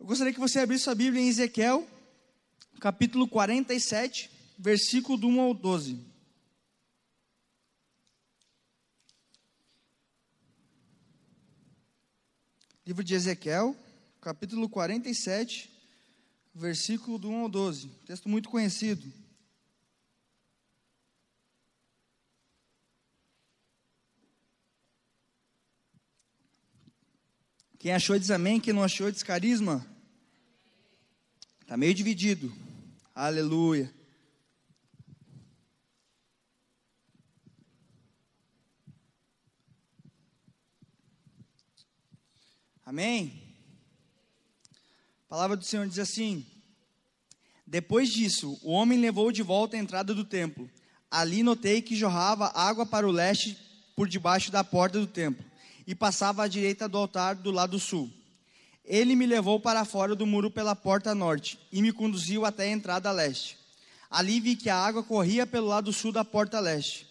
Eu gostaria que você abrisse sua Bíblia em Ezequiel, capítulo 47, versículo do 1 ao 12. Livro de Ezequiel, capítulo 47, versículo do 1 ao 12. Texto muito conhecido. Quem achou diz amém, quem não achou diz carisma. Está meio dividido. Aleluia. Amém? A palavra do Senhor diz assim: Depois disso, o homem levou de volta a entrada do templo. Ali notei que jorrava água para o leste por debaixo da porta do templo e passava à direita do altar do lado sul. Ele me levou para fora do muro pela porta norte e me conduziu até a entrada leste. Ali vi que a água corria pelo lado sul da porta leste.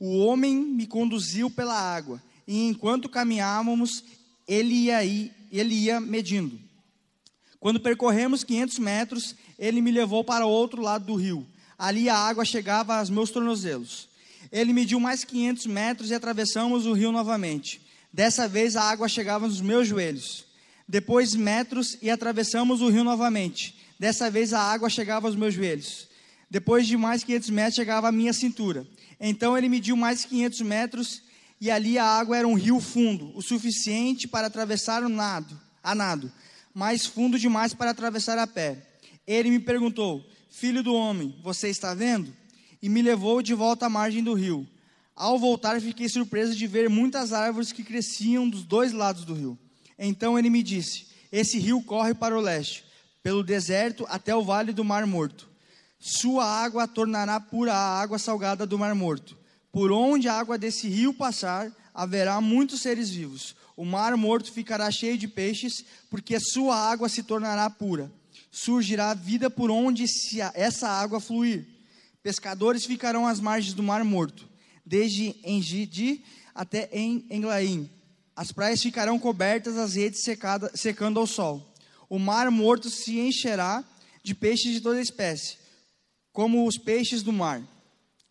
O homem me conduziu pela água, e enquanto caminhávamos, ele ia, ele ia medindo. Quando percorremos 500 metros, ele me levou para o outro lado do rio. Ali a água chegava aos meus tornozelos. Ele mediu mais 500 metros e atravessamos o rio novamente. Dessa vez a água chegava nos meus joelhos. Depois metros e atravessamos o rio novamente. Dessa vez a água chegava aos meus joelhos. Depois de mais 500 metros chegava à minha cintura. Então ele mediu mais 500 metros e ali a água era um rio fundo, o suficiente para atravessar o nado, a nado, mas fundo demais para atravessar a pé. Ele me perguntou: Filho do homem, você está vendo? E me levou de volta à margem do rio. Ao voltar, fiquei surpreso de ver muitas árvores que cresciam dos dois lados do rio. Então ele me disse: Esse rio corre para o leste, pelo deserto até o vale do Mar Morto. Sua água tornará pura a água salgada do Mar Morto. Por onde a água desse rio passar, haverá muitos seres vivos. O Mar Morto ficará cheio de peixes, porque sua água se tornará pura. Surgirá vida por onde essa água fluir. Pescadores ficarão às margens do Mar Morto desde Engidi até em Englaim. As praias ficarão cobertas, as redes secando ao sol. O mar morto se encherá de peixes de toda espécie, como os peixes do mar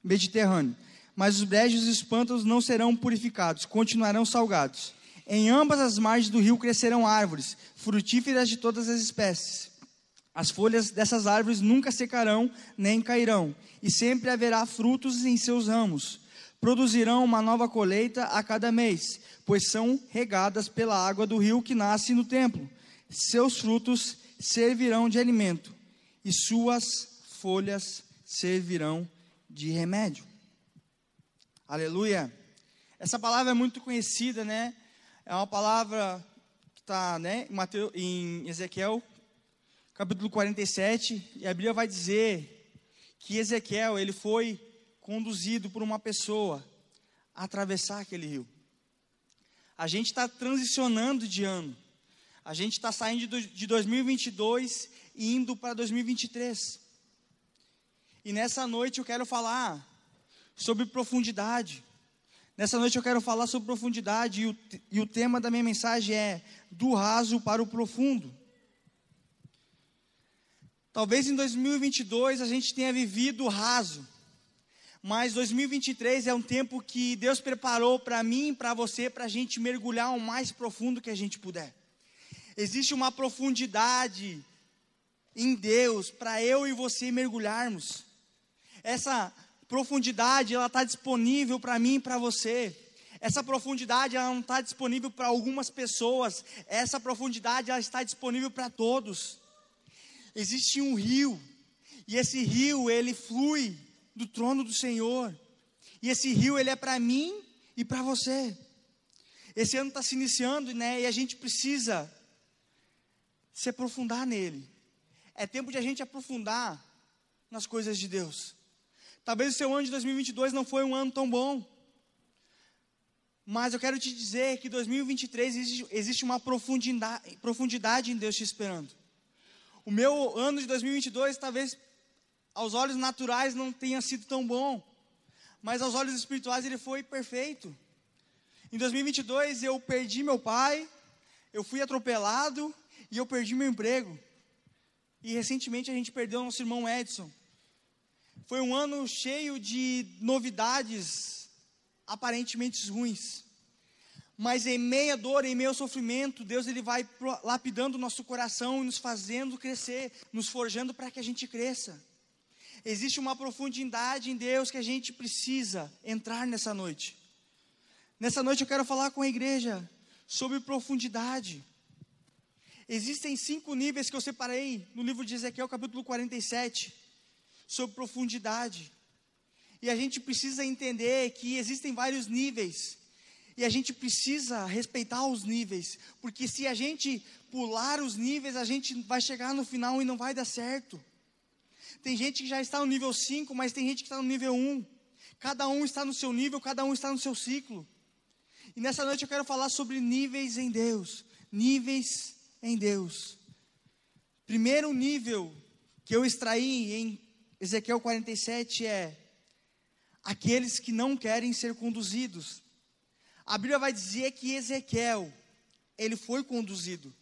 Mediterrâneo. Mas os brejos e os pântanos não serão purificados, continuarão salgados. Em ambas as margens do rio crescerão árvores, frutíferas de todas as espécies. As folhas dessas árvores nunca secarão nem cairão, e sempre haverá frutos em seus ramos produzirão uma nova colheita a cada mês, pois são regadas pela água do rio que nasce no templo. Seus frutos servirão de alimento, e suas folhas servirão de remédio. Aleluia. Essa palavra é muito conhecida, né? É uma palavra que está né, em Ezequiel, capítulo 47, e a Bíblia vai dizer que Ezequiel, ele foi conduzido por uma pessoa a atravessar aquele rio. A gente está transicionando de ano. A gente está saindo de 2022 e indo para 2023. E nessa noite eu quero falar sobre profundidade. Nessa noite eu quero falar sobre profundidade e o, e o tema da minha mensagem é do raso para o profundo. Talvez em 2022 a gente tenha vivido raso mas 2023 é um tempo que Deus preparou para mim para você, para a gente mergulhar o mais profundo que a gente puder. Existe uma profundidade em Deus para eu e você mergulharmos. Essa profundidade ela está disponível para mim e para você. Essa profundidade ela não está disponível para algumas pessoas. Essa profundidade ela está disponível para todos. Existe um rio e esse rio ele flui do trono do Senhor. E esse rio ele é para mim e para você. Esse ano está se iniciando, né? E a gente precisa se aprofundar nele. É tempo de a gente aprofundar nas coisas de Deus. Talvez o seu ano de 2022 não foi um ano tão bom. Mas eu quero te dizer que 2023 existe, uma profundidade, profundidade em Deus te esperando. O meu ano de 2022 talvez aos olhos naturais não tenha sido tão bom, mas aos olhos espirituais ele foi perfeito. Em 2022 eu perdi meu pai, eu fui atropelado e eu perdi meu emprego. E recentemente a gente perdeu nosso irmão Edson. Foi um ano cheio de novidades aparentemente ruins. Mas em meia dor, em meio sofrimento, Deus ele vai lapidando o nosso coração e nos fazendo crescer, nos forjando para que a gente cresça. Existe uma profundidade em Deus que a gente precisa entrar nessa noite. Nessa noite eu quero falar com a igreja sobre profundidade. Existem cinco níveis que eu separei no livro de Ezequiel, capítulo 47, sobre profundidade. E a gente precisa entender que existem vários níveis. E a gente precisa respeitar os níveis. Porque se a gente pular os níveis, a gente vai chegar no final e não vai dar certo. Tem gente que já está no nível 5, mas tem gente que está no nível 1. Cada um está no seu nível, cada um está no seu ciclo. E nessa noite eu quero falar sobre níveis em Deus. Níveis em Deus. Primeiro nível que eu extraí em Ezequiel 47 é aqueles que não querem ser conduzidos. A Bíblia vai dizer que Ezequiel, ele foi conduzido,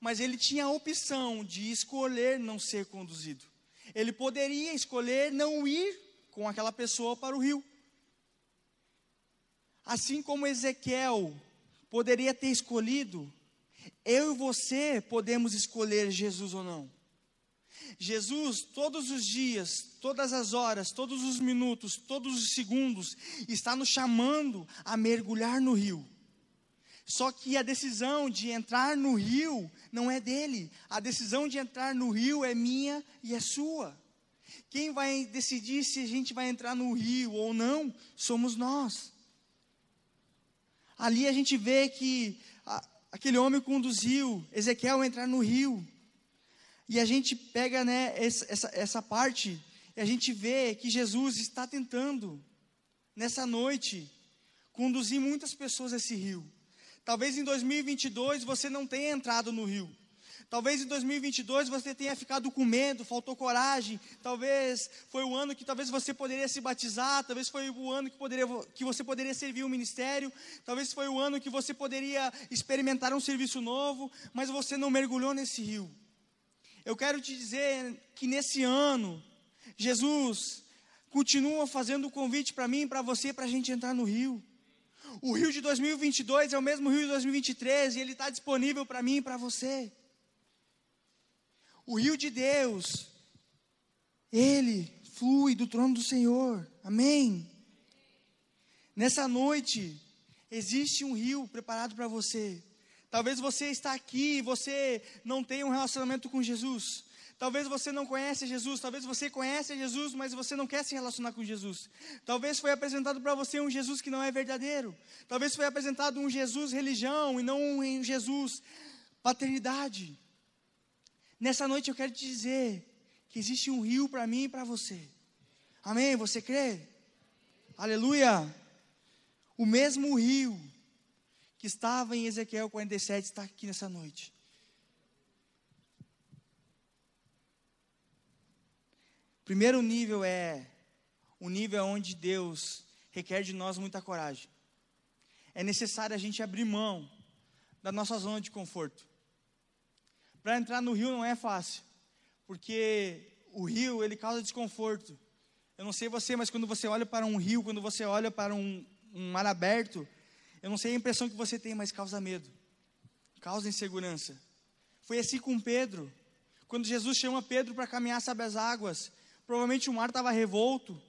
mas ele tinha a opção de escolher não ser conduzido. Ele poderia escolher não ir com aquela pessoa para o rio. Assim como Ezequiel poderia ter escolhido, eu e você podemos escolher Jesus ou não. Jesus, todos os dias, todas as horas, todos os minutos, todos os segundos, está nos chamando a mergulhar no rio. Só que a decisão de entrar no rio não é dele, a decisão de entrar no rio é minha e é sua. Quem vai decidir se a gente vai entrar no rio ou não somos nós. Ali a gente vê que a, aquele homem conduziu Ezequiel a entrar no rio. E a gente pega né, essa, essa parte e a gente vê que Jesus está tentando, nessa noite, conduzir muitas pessoas a esse rio. Talvez em 2022 você não tenha entrado no rio. Talvez em 2022 você tenha ficado com medo, faltou coragem. Talvez foi o ano que talvez você poderia se batizar. Talvez foi o ano que, poderia, que você poderia servir o ministério. Talvez foi o ano que você poderia experimentar um serviço novo. Mas você não mergulhou nesse rio. Eu quero te dizer que nesse ano, Jesus continua fazendo o convite para mim, para você, para a gente entrar no rio. O rio de 2022 é o mesmo rio de 2023 e ele está disponível para mim e para você. O rio de Deus, ele flui do trono do Senhor. Amém. Nessa noite, existe um rio preparado para você. Talvez você está aqui e você não tenha um relacionamento com Jesus. Talvez você não conhece Jesus, talvez você conhece Jesus, mas você não quer se relacionar com Jesus. Talvez foi apresentado para você um Jesus que não é verdadeiro. Talvez foi apresentado um Jesus religião e não um Jesus paternidade. Nessa noite eu quero te dizer que existe um rio para mim e para você. Amém? Você crê? Aleluia! O mesmo rio que estava em Ezequiel 47 está aqui nessa noite. Primeiro nível é o nível onde Deus requer de nós muita coragem. É necessário a gente abrir mão da nossa zona de conforto. Para entrar no rio não é fácil, porque o rio ele causa desconforto. Eu não sei você, mas quando você olha para um rio, quando você olha para um, um mar aberto, eu não sei a impressão que você tem, mas causa medo, causa insegurança. Foi assim com Pedro. Quando Jesus chama Pedro para caminhar sobre as águas, Provavelmente o mar estava revolto.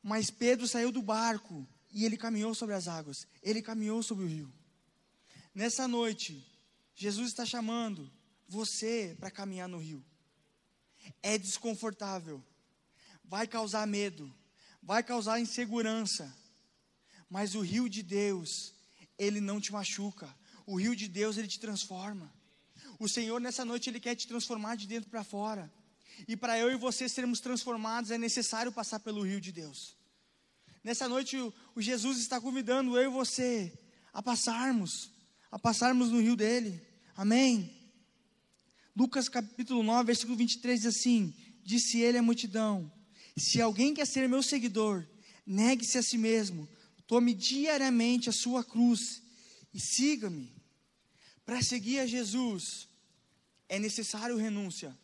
Mas Pedro saiu do barco e ele caminhou sobre as águas. Ele caminhou sobre o rio. Nessa noite, Jesus está chamando você para caminhar no rio. É desconfortável, vai causar medo, vai causar insegurança, mas o rio de Deus, ele não te machuca. O rio de Deus, ele te transforma. O Senhor, nessa noite, ele quer te transformar de dentro para fora. E para eu e você sermos transformados é necessário passar pelo rio de Deus. Nessa noite o, o Jesus está convidando eu e você a passarmos, a passarmos no rio dele. Amém. Lucas capítulo 9, versículo 23 diz assim: Disse ele à multidão: Se alguém quer ser meu seguidor, negue-se a si mesmo, tome diariamente a sua cruz e siga-me. Para seguir a Jesus é necessário renúncia.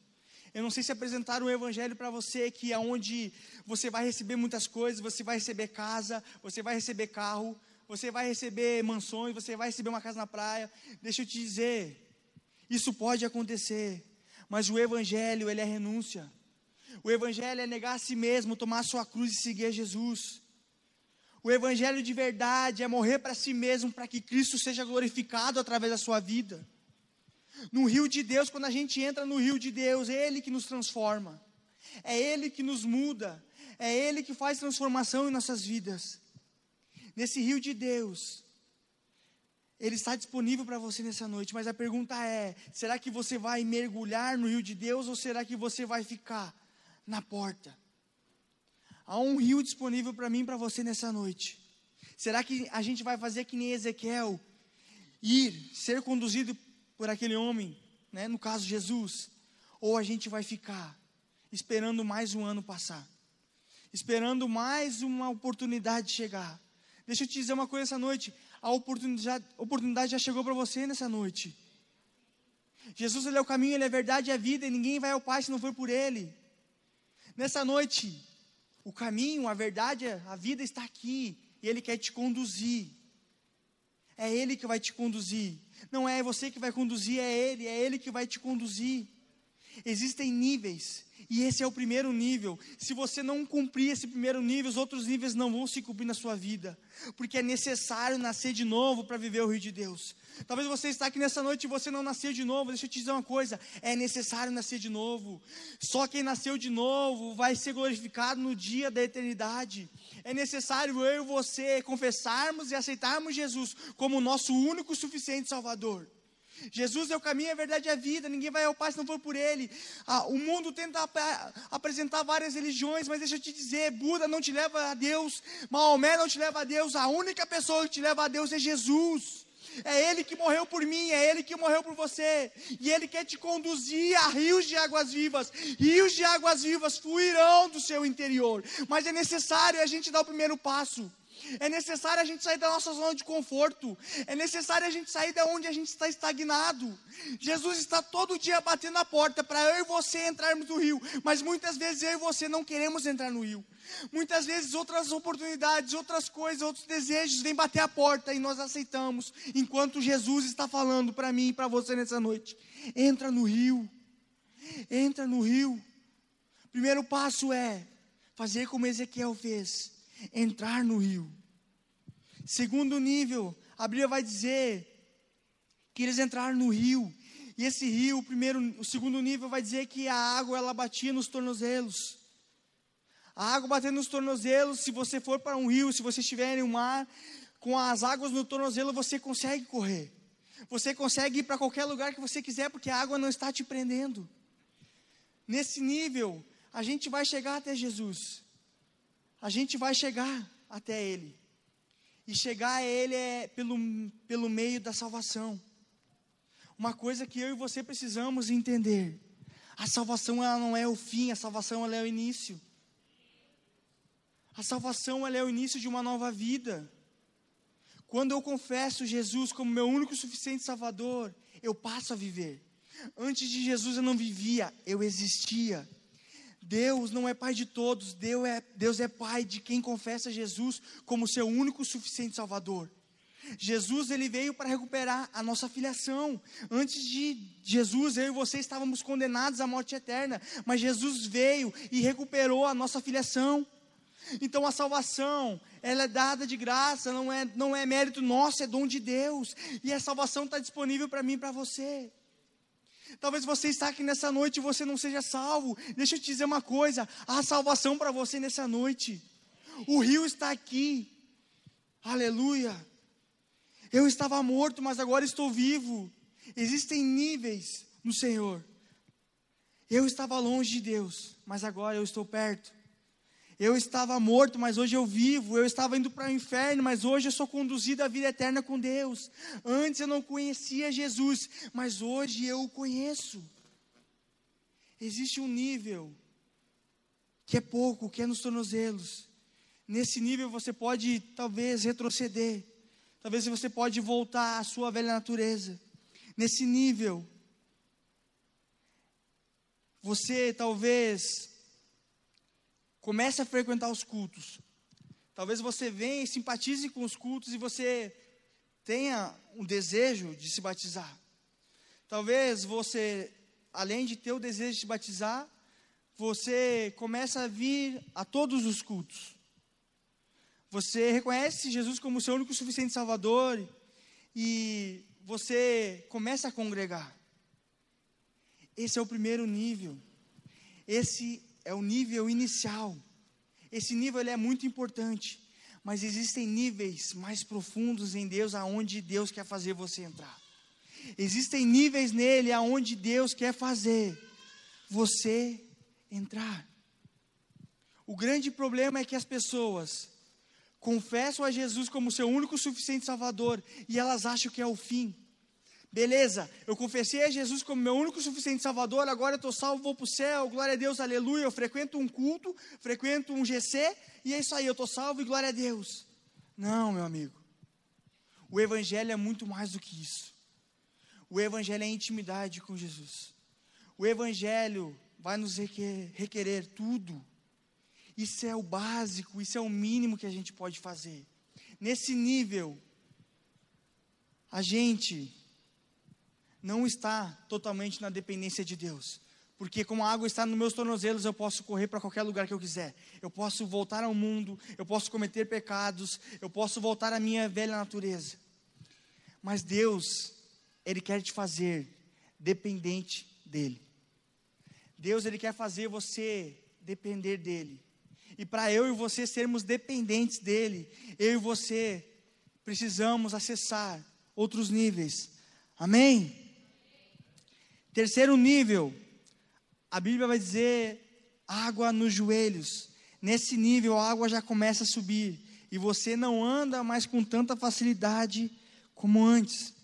Eu não sei se apresentar um evangelho para você que é onde você vai receber muitas coisas, você vai receber casa, você vai receber carro, você vai receber mansões, você vai receber uma casa na praia. Deixa eu te dizer, isso pode acontecer, mas o evangelho, ele é renúncia. O evangelho é negar a si mesmo, tomar a sua cruz e seguir Jesus. O evangelho de verdade é morrer para si mesmo, para que Cristo seja glorificado através da sua vida. No rio de Deus, quando a gente entra no rio de Deus, é Ele que nos transforma, é Ele que nos muda, é Ele que faz transformação em nossas vidas. Nesse rio de Deus, Ele está disponível para você nessa noite, mas a pergunta é: será que você vai mergulhar no rio de Deus ou será que você vai ficar na porta? Há um rio disponível para mim e para você nessa noite. Será que a gente vai fazer que nem Ezequiel, ir, ser conduzido por aquele homem, né, no caso Jesus, ou a gente vai ficar esperando mais um ano passar, esperando mais uma oportunidade chegar. Deixa eu te dizer uma coisa essa noite, a oportunidade, oportunidade já chegou para você nessa noite. Jesus ele é o caminho, ele é a verdade e a vida, e ninguém vai ao Pai se não for por ele. Nessa noite, o caminho, a verdade, a vida está aqui, e ele quer te conduzir. É ele que vai te conduzir. Não é você que vai conduzir, é Ele, é Ele que vai te conduzir. Existem níveis, e esse é o primeiro nível. Se você não cumprir esse primeiro nível, os outros níveis não vão se cumprir na sua vida, porque é necessário nascer de novo para viver o rio de Deus. Talvez você está aqui nessa noite e você não nasceu de novo. Deixa eu te dizer uma coisa: é necessário nascer de novo. Só quem nasceu de novo vai ser glorificado no dia da eternidade. É necessário eu e você confessarmos e aceitarmos Jesus como nosso único e suficiente Salvador. Jesus é o caminho, a verdade e a vida. Ninguém vai ao Pai se não for por Ele. Ah, o mundo tenta ap apresentar várias religiões, mas deixa eu te dizer: Buda não te leva a Deus, Maomé não te leva a Deus. A única pessoa que te leva a Deus é Jesus. É Ele que morreu por mim, é Ele que morreu por você. E Ele quer te conduzir a rios de águas vivas. Rios de águas vivas fluirão do seu interior. Mas é necessário a gente dar o primeiro passo. É necessário a gente sair da nossa zona de conforto. É necessário a gente sair da onde a gente está estagnado. Jesus está todo dia batendo a porta para eu e você entrarmos no rio. Mas muitas vezes eu e você não queremos entrar no rio. Muitas vezes outras oportunidades, outras coisas, outros desejos vêm bater a porta e nós aceitamos. Enquanto Jesus está falando para mim e para você nessa noite. Entra no rio. Entra no rio. Primeiro passo é fazer como Ezequiel fez entrar no rio. Segundo nível, a Bíblia vai dizer que eles entraram no rio. E esse rio, o primeiro, o segundo nível vai dizer que a água ela batia nos tornozelos. A água batendo nos tornozelos, se você for para um rio, se você estiver em um mar, com as águas no tornozelo, você consegue correr. Você consegue ir para qualquer lugar que você quiser, porque a água não está te prendendo. Nesse nível, a gente vai chegar até Jesus a gente vai chegar até Ele. E chegar a Ele é pelo, pelo meio da salvação. Uma coisa que eu e você precisamos entender: a salvação ela não é o fim, a salvação ela é o início. A salvação ela é o início de uma nova vida. Quando eu confesso Jesus como meu único e suficiente Salvador, eu passo a viver. Antes de Jesus eu não vivia, eu existia. Deus não é pai de todos, Deus é, Deus é pai de quem confessa Jesus como seu único suficiente Salvador. Jesus ele veio para recuperar a nossa filiação. Antes de Jesus, eu e você estávamos condenados à morte eterna, mas Jesus veio e recuperou a nossa filiação. Então a salvação, ela é dada de graça, não é, não é mérito nosso, é dom de Deus. E a salvação está disponível para mim e para você. Talvez você está aqui nessa noite e você não seja salvo. Deixa eu te dizer uma coisa: há salvação para você nessa noite. O rio está aqui. Aleluia. Eu estava morto, mas agora estou vivo. Existem níveis no Senhor. Eu estava longe de Deus, mas agora eu estou perto. Eu estava morto, mas hoje eu vivo. Eu estava indo para o inferno, mas hoje eu sou conduzido à vida eterna com Deus. Antes eu não conhecia Jesus, mas hoje eu o conheço. Existe um nível que é pouco, que é nos tornozelos. Nesse nível você pode talvez retroceder. Talvez você pode voltar à sua velha natureza. Nesse nível, você talvez comece a frequentar os cultos. Talvez você venha e simpatize com os cultos e você tenha um desejo de se batizar. Talvez você, além de ter o desejo de se batizar, você comece a vir a todos os cultos. Você reconhece Jesus como seu único suficiente Salvador e você começa a congregar. Esse é o primeiro nível. Esse é o nível inicial. Esse nível é muito importante, mas existem níveis mais profundos em Deus aonde Deus quer fazer você entrar. Existem níveis nele aonde Deus quer fazer você entrar. O grande problema é que as pessoas confessam a Jesus como seu único suficiente Salvador e elas acham que é o fim. Beleza, eu confessei a Jesus como meu único suficiente Salvador, agora eu estou salvo, vou para o céu, glória a Deus, aleluia. Eu frequento um culto, frequento um GC, e é isso aí, eu estou salvo e glória a Deus. Não, meu amigo. O Evangelho é muito mais do que isso. O Evangelho é intimidade com Jesus. O Evangelho vai nos requerer, requerer tudo. Isso é o básico, isso é o mínimo que a gente pode fazer. Nesse nível, a gente não está totalmente na dependência de Deus. Porque como a água está nos meus tornozelos, eu posso correr para qualquer lugar que eu quiser. Eu posso voltar ao mundo, eu posso cometer pecados, eu posso voltar à minha velha natureza. Mas Deus, Ele quer te fazer dependente dEle. Deus, Ele quer fazer você depender dEle. E para eu e você sermos dependentes dEle, eu e você precisamos acessar outros níveis. Amém? Terceiro nível, a Bíblia vai dizer água nos joelhos. Nesse nível, a água já começa a subir e você não anda mais com tanta facilidade como antes.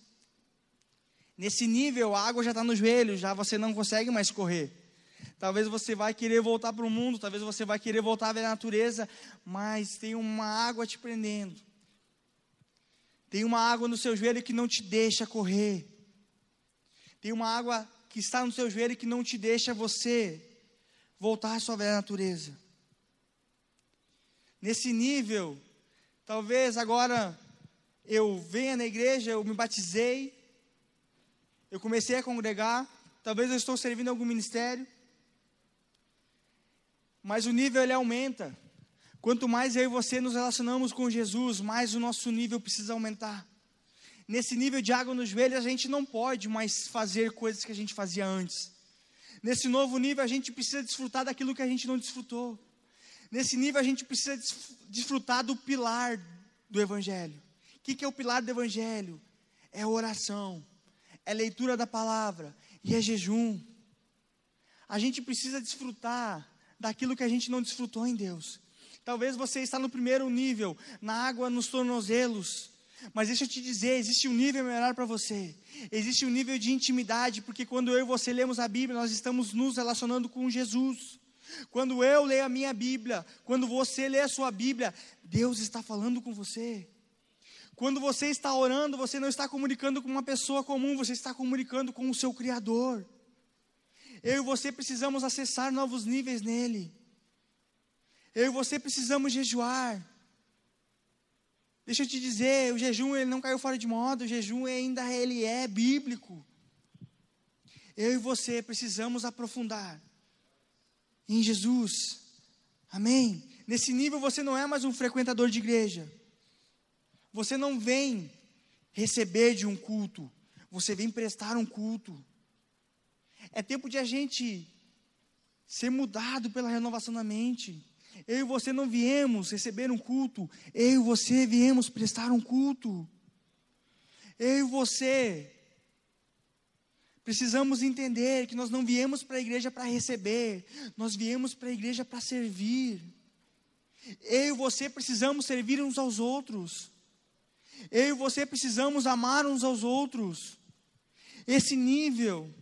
Nesse nível, a água já está nos joelhos, já você não consegue mais correr. Talvez você vai querer voltar para o mundo, talvez você vai querer voltar à natureza, mas tem uma água te prendendo. Tem uma água no seu joelho que não te deixa correr. Tem uma água que está no seu joelho e que não te deixa você voltar à sua velha natureza. Nesse nível, talvez agora eu venha na igreja, eu me batizei, eu comecei a congregar, talvez eu estou servindo em algum ministério, mas o nível ele aumenta. Quanto mais eu e você nos relacionamos com Jesus, mais o nosso nível precisa aumentar nesse nível de água nos joelhos, a gente não pode mais fazer coisas que a gente fazia antes. Nesse novo nível, a gente precisa desfrutar daquilo que a gente não desfrutou. Nesse nível, a gente precisa desfrutar do pilar do Evangelho. O que, é o pilar do Evangelho? É oração, é leitura da palavra e é jejum. A gente precisa desfrutar daquilo que a gente não desfrutou em Deus. Talvez você está no primeiro nível, na água nos tornozelos, mas deixa eu te dizer, existe um nível melhor para você. Existe um nível de intimidade, porque quando eu e você lemos a Bíblia, nós estamos nos relacionando com Jesus. Quando eu leio a minha Bíblia, quando você lê a sua Bíblia, Deus está falando com você. Quando você está orando, você não está comunicando com uma pessoa comum, você está comunicando com o seu Criador. Eu e você precisamos acessar novos níveis nele. Eu e você precisamos jejuar. Deixa eu te dizer, o jejum ele não caiu fora de moda, o jejum ainda ele é bíblico. Eu e você precisamos aprofundar em Jesus. Amém? Nesse nível você não é mais um frequentador de igreja. Você não vem receber de um culto, você vem prestar um culto. É tempo de a gente ser mudado pela renovação da mente. Eu e você não viemos receber um culto, eu e você viemos prestar um culto. Eu e você precisamos entender que nós não viemos para a igreja para receber, nós viemos para a igreja para servir. Eu e você precisamos servir uns aos outros. Eu e você precisamos amar uns aos outros. Esse nível,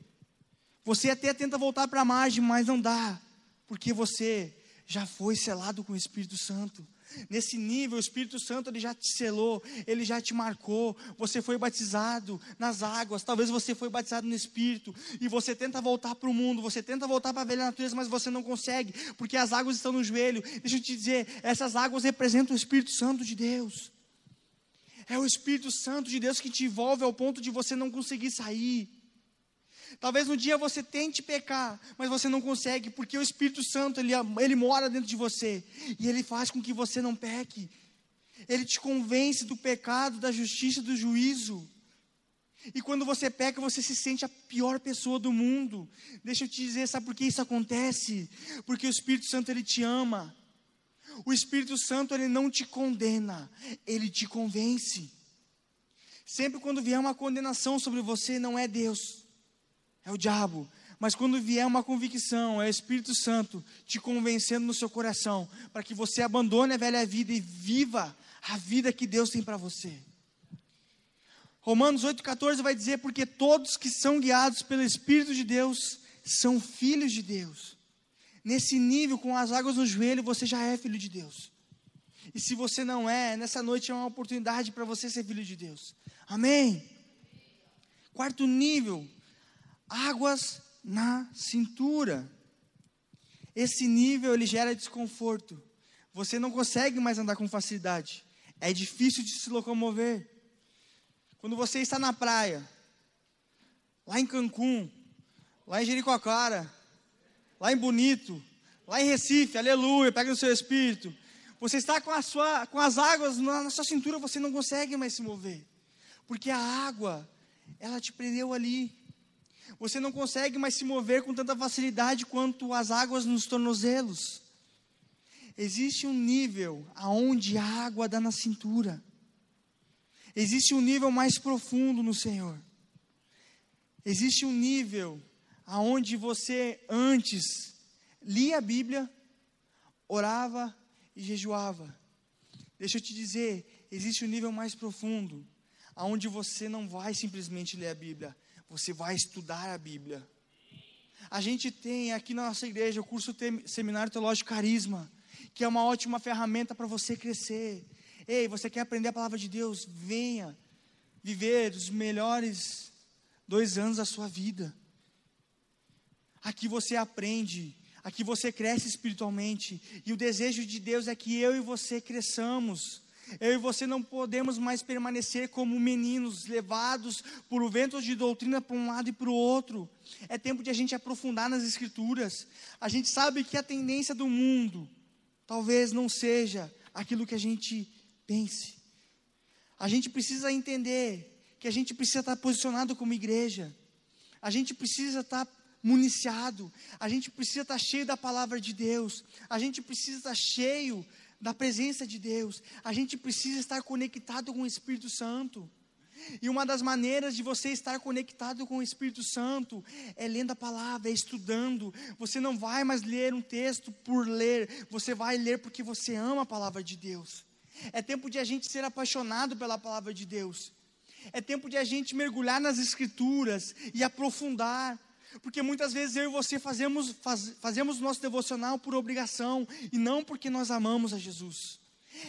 você até tenta voltar para a margem, mas não dá, porque você já foi selado com o Espírito Santo. Nesse nível, o Espírito Santo ele já te selou, ele já te marcou. Você foi batizado nas águas, talvez você foi batizado no Espírito e você tenta voltar para o mundo, você tenta voltar para a velha natureza, mas você não consegue, porque as águas estão no joelho. Deixa eu te dizer, essas águas representam o Espírito Santo de Deus. É o Espírito Santo de Deus que te envolve ao ponto de você não conseguir sair. Talvez um dia você tente pecar, mas você não consegue, porque o Espírito Santo, ele, ele mora dentro de você, e ele faz com que você não peque. Ele te convence do pecado, da justiça, do juízo. E quando você peca, você se sente a pior pessoa do mundo. Deixa eu te dizer, sabe por que isso acontece? Porque o Espírito Santo, ele te ama. O Espírito Santo, ele não te condena, ele te convence. Sempre quando vier uma condenação sobre você, não é Deus é o diabo. Mas quando vier uma convicção, é o Espírito Santo te convencendo no seu coração, para que você abandone a velha vida e viva a vida que Deus tem para você. Romanos 8,14 vai dizer: Porque todos que são guiados pelo Espírito de Deus são filhos de Deus. Nesse nível, com as águas no joelho, você já é filho de Deus. E se você não é, nessa noite é uma oportunidade para você ser filho de Deus. Amém? Quarto nível, águas na cintura. Esse nível ele gera desconforto. Você não consegue mais andar com facilidade. É difícil de se locomover. Quando você está na praia, lá em Cancún, lá em Jericoacoara, lá em Bonito, lá em Recife, aleluia, pega no seu espírito. Você está com, a sua, com as águas na, na sua cintura, você não consegue mais se mover. Porque a água, ela te prendeu ali. Você não consegue mais se mover com tanta facilidade quanto as águas nos tornozelos. Existe um nível aonde a água dá na cintura. Existe um nível mais profundo no Senhor. Existe um nível aonde você antes lia a Bíblia, orava e jejuava. Deixa eu te dizer, existe um nível mais profundo, aonde você não vai simplesmente ler a Bíblia, você vai estudar a Bíblia. A gente tem aqui na nossa igreja o curso Seminário Teológico Carisma, que é uma ótima ferramenta para você crescer. Ei, você quer aprender a palavra de Deus? Venha viver os melhores dois anos da sua vida. Aqui você aprende, aqui você cresce espiritualmente, e o desejo de Deus é que eu e você cresçamos eu e você não podemos mais permanecer como meninos levados por o vento de doutrina para um lado e para o outro. É tempo de a gente aprofundar nas Escrituras. A gente sabe que a tendência do mundo talvez não seja aquilo que a gente pense. A gente precisa entender que a gente precisa estar posicionado como igreja. A gente precisa estar municiado. A gente precisa estar cheio da palavra de Deus. A gente precisa estar cheio da presença de Deus. A gente precisa estar conectado com o Espírito Santo. E uma das maneiras de você estar conectado com o Espírito Santo é lendo a palavra, é estudando. Você não vai mais ler um texto por ler, você vai ler porque você ama a palavra de Deus. É tempo de a gente ser apaixonado pela palavra de Deus. É tempo de a gente mergulhar nas Escrituras e aprofundar. Porque muitas vezes eu e você fazemos, faz, fazemos nosso devocional por obrigação e não porque nós amamos a Jesus.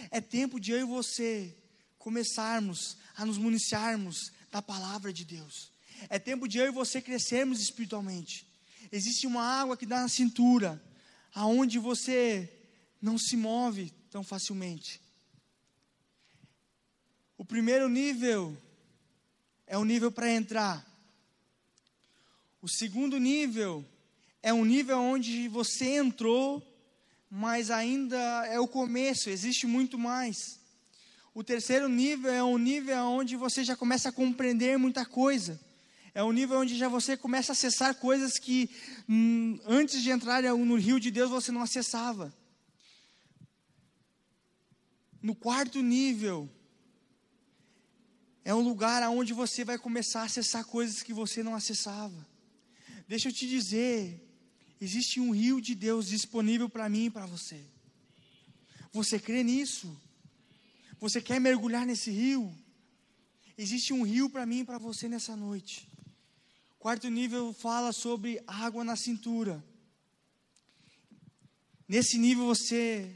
É tempo de eu e você começarmos a nos municiarmos da palavra de Deus. É tempo de eu e você crescermos espiritualmente. Existe uma água que dá na cintura, aonde você não se move tão facilmente. O primeiro nível é o nível para entrar. O segundo nível é um nível onde você entrou, mas ainda é o começo, existe muito mais. O terceiro nível é um nível onde você já começa a compreender muita coisa. É um nível onde já você começa a acessar coisas que hum, antes de entrar no rio de Deus você não acessava. No quarto nível, é um lugar onde você vai começar a acessar coisas que você não acessava. Deixa eu te dizer, existe um rio de Deus disponível para mim e para você. Você crê nisso? Você quer mergulhar nesse rio? Existe um rio para mim e para você nessa noite. Quarto nível fala sobre água na cintura. Nesse nível você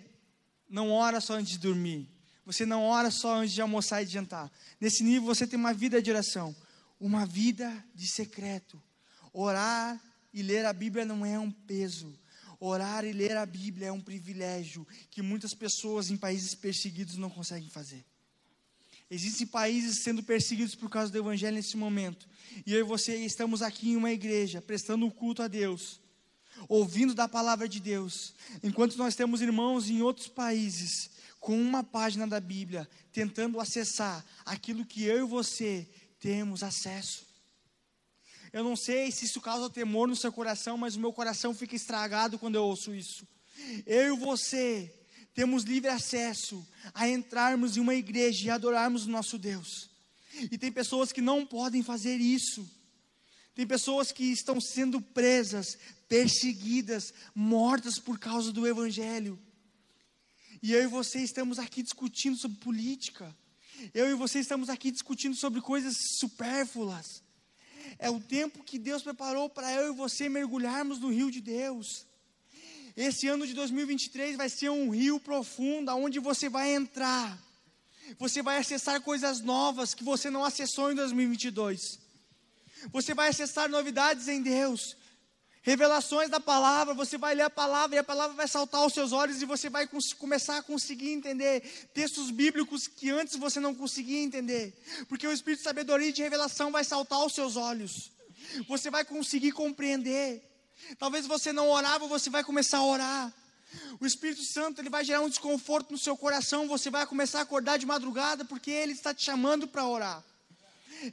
não ora só antes de dormir. Você não ora só antes de almoçar e de jantar. Nesse nível você tem uma vida de oração, uma vida de secreto. Orar e ler a Bíblia não é um peso. Orar e ler a Bíblia é um privilégio que muitas pessoas em países perseguidos não conseguem fazer. Existem países sendo perseguidos por causa do Evangelho nesse momento. E eu e você estamos aqui em uma igreja, prestando um culto a Deus, ouvindo da palavra de Deus, enquanto nós temos irmãos em outros países com uma página da Bíblia, tentando acessar aquilo que eu e você temos acesso. Eu não sei se isso causa temor no seu coração, mas o meu coração fica estragado quando eu ouço isso. Eu e você temos livre acesso a entrarmos em uma igreja e adorarmos o nosso Deus. E tem pessoas que não podem fazer isso. Tem pessoas que estão sendo presas, perseguidas, mortas por causa do Evangelho. E eu e você estamos aqui discutindo sobre política. Eu e você estamos aqui discutindo sobre coisas supérfluas. É o tempo que Deus preparou para eu e você mergulharmos no rio de Deus. Esse ano de 2023 vai ser um rio profundo, onde você vai entrar. Você vai acessar coisas novas que você não acessou em 2022. Você vai acessar novidades em Deus. Revelações da palavra, você vai ler a palavra e a palavra vai saltar aos seus olhos e você vai começar a conseguir entender textos bíblicos que antes você não conseguia entender, porque o espírito de sabedoria e de revelação vai saltar aos seus olhos. Você vai conseguir compreender. Talvez você não orava, você vai começar a orar. O Espírito Santo ele vai gerar um desconforto no seu coração, você vai começar a acordar de madrugada porque ele está te chamando para orar.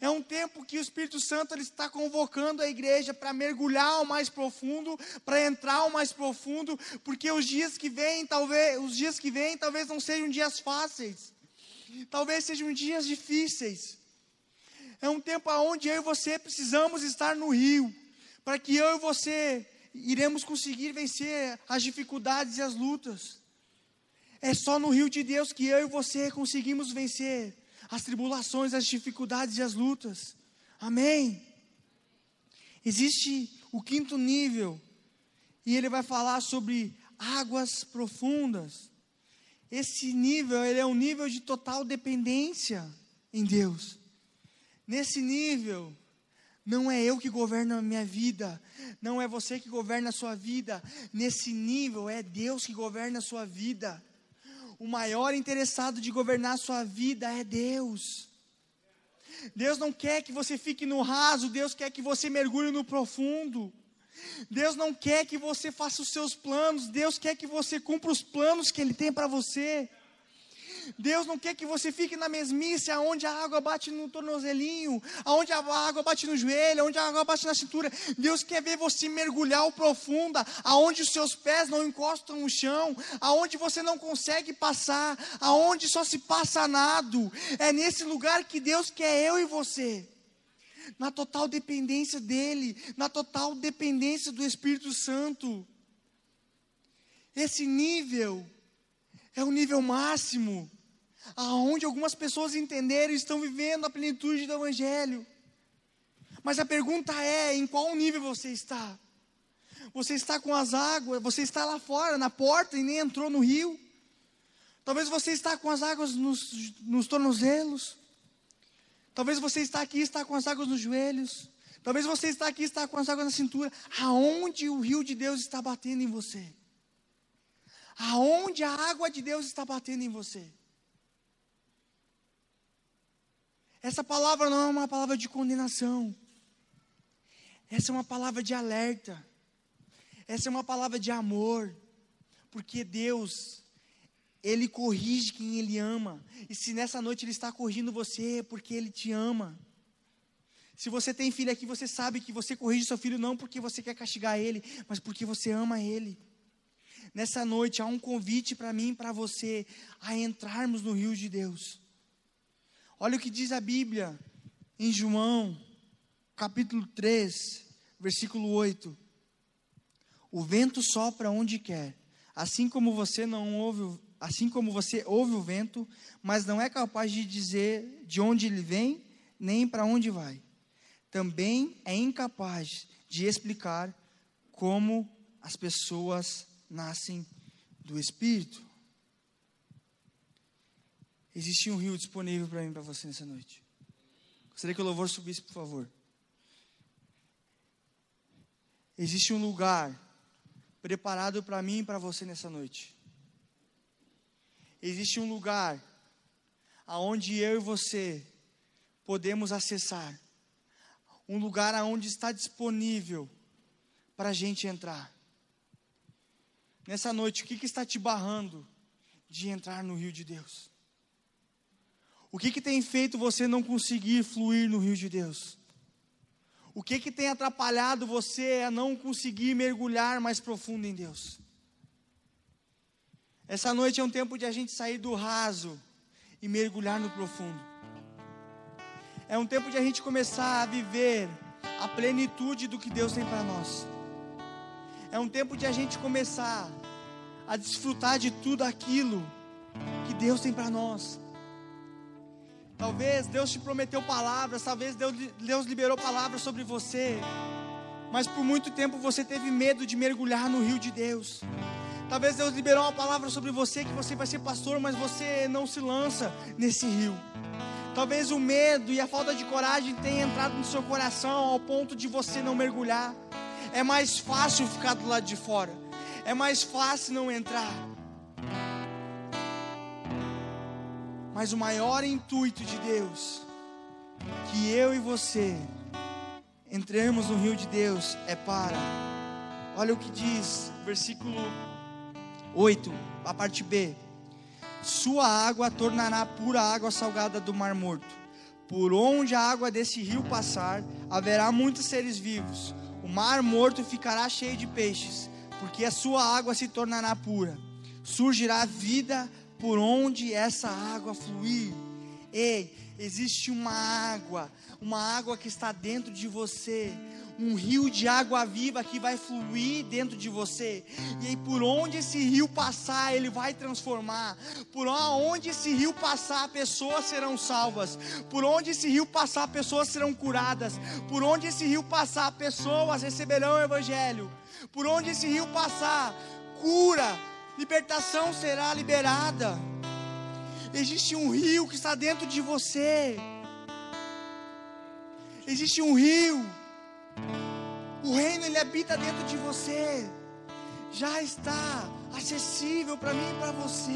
É um tempo que o Espírito Santo ele está convocando a igreja para mergulhar ao mais profundo, para entrar ao mais profundo, porque os dias que vêm, talvez, os dias que vêm, talvez não sejam dias fáceis. Talvez sejam dias difíceis. É um tempo onde eu e você precisamos estar no rio, para que eu e você iremos conseguir vencer as dificuldades e as lutas. É só no rio de Deus que eu e você conseguimos vencer as tribulações, as dificuldades e as lutas. Amém? Existe o quinto nível, e ele vai falar sobre águas profundas. Esse nível, ele é um nível de total dependência em Deus. Nesse nível, não é eu que governo a minha vida, não é você que governa a sua vida. Nesse nível, é Deus que governa a sua vida o maior interessado de governar a sua vida é Deus. Deus não quer que você fique no raso, Deus quer que você mergulhe no profundo. Deus não quer que você faça os seus planos, Deus quer que você cumpra os planos que Ele tem para você. Deus não quer que você fique na mesmice, aonde a água bate no tornozelinho, aonde a água bate no joelho, aonde a água bate na cintura. Deus quer ver você mergulhar o profunda, aonde os seus pés não encostam no chão, aonde você não consegue passar, aonde só se passa nado. É nesse lugar que Deus quer eu e você. Na total dependência dEle, na total dependência do Espírito Santo. Esse nível é o nível máximo aonde algumas pessoas entenderam e estão vivendo a plenitude do Evangelho. Mas a pergunta é: em qual nível você está? Você está com as águas, você está lá fora, na porta e nem entrou no rio. Talvez você está com as águas nos, nos tornozelos. Talvez você está aqui e está com as águas nos joelhos. Talvez você está aqui e está com as águas na cintura. Aonde o rio de Deus está batendo em você? Aonde a água de Deus está batendo em você? Essa palavra não é uma palavra de condenação. Essa é uma palavra de alerta. Essa é uma palavra de amor. Porque Deus, Ele corrige quem Ele ama. E se nessa noite Ele está corrigindo você, é porque Ele te ama. Se você tem filho aqui, você sabe que você corrige seu filho não porque você quer castigar ele, mas porque você ama ele. Nessa noite há um convite para mim e para você a entrarmos no rio de Deus. Olha o que diz a Bíblia em João, capítulo 3, versículo 8. O vento sopra onde quer, assim como você não ouve, assim como você ouve o vento, mas não é capaz de dizer de onde ele vem, nem para onde vai. Também é incapaz de explicar como as pessoas nascem do Espírito. Existe um rio disponível para mim, para você nessa noite. Gostaria que o louvor subisse, por favor. Existe um lugar preparado para mim e para você nessa noite. Existe um lugar aonde eu e você podemos acessar. Um lugar aonde está disponível para a gente entrar. Nessa noite, o que, que está te barrando de entrar no rio de Deus? O que, que tem feito você não conseguir fluir no rio de Deus? O que, que tem atrapalhado você a não conseguir mergulhar mais profundo em Deus? Essa noite é um tempo de a gente sair do raso e mergulhar no profundo. É um tempo de a gente começar a viver a plenitude do que Deus tem para nós. É um tempo de a gente começar a desfrutar de tudo aquilo que Deus tem para nós. Talvez Deus te prometeu palavras, talvez Deus, liberou palavras sobre você, mas por muito tempo você teve medo de mergulhar no rio de Deus. Talvez Deus liberou uma palavra sobre você que você vai ser pastor, mas você não se lança nesse rio. Talvez o medo e a falta de coragem tenha entrado no seu coração ao ponto de você não mergulhar. É mais fácil ficar do lado de fora. É mais fácil não entrar. Mas o maior intuito de Deus, que eu e você entremos no rio de Deus, é para. Olha o que diz, versículo 8, a parte B. Sua água tornará pura água salgada do mar morto. Por onde a água desse rio passar, haverá muitos seres vivos. O mar morto ficará cheio de peixes, porque a sua água se tornará pura. Surgirá vida por onde essa água fluir. Ei, existe uma água, uma água que está dentro de você, um rio de água viva que vai fluir dentro de você. E aí por onde esse rio passar, ele vai transformar. Por onde esse rio passar, pessoas serão salvas. Por onde esse rio passar, pessoas serão curadas. Por onde esse rio passar, pessoas receberão o evangelho. Por onde esse rio passar, cura, libertação será liberada. Existe um rio que está dentro de você. Existe um rio. O reino ele habita dentro de você. Já está acessível para mim e para você.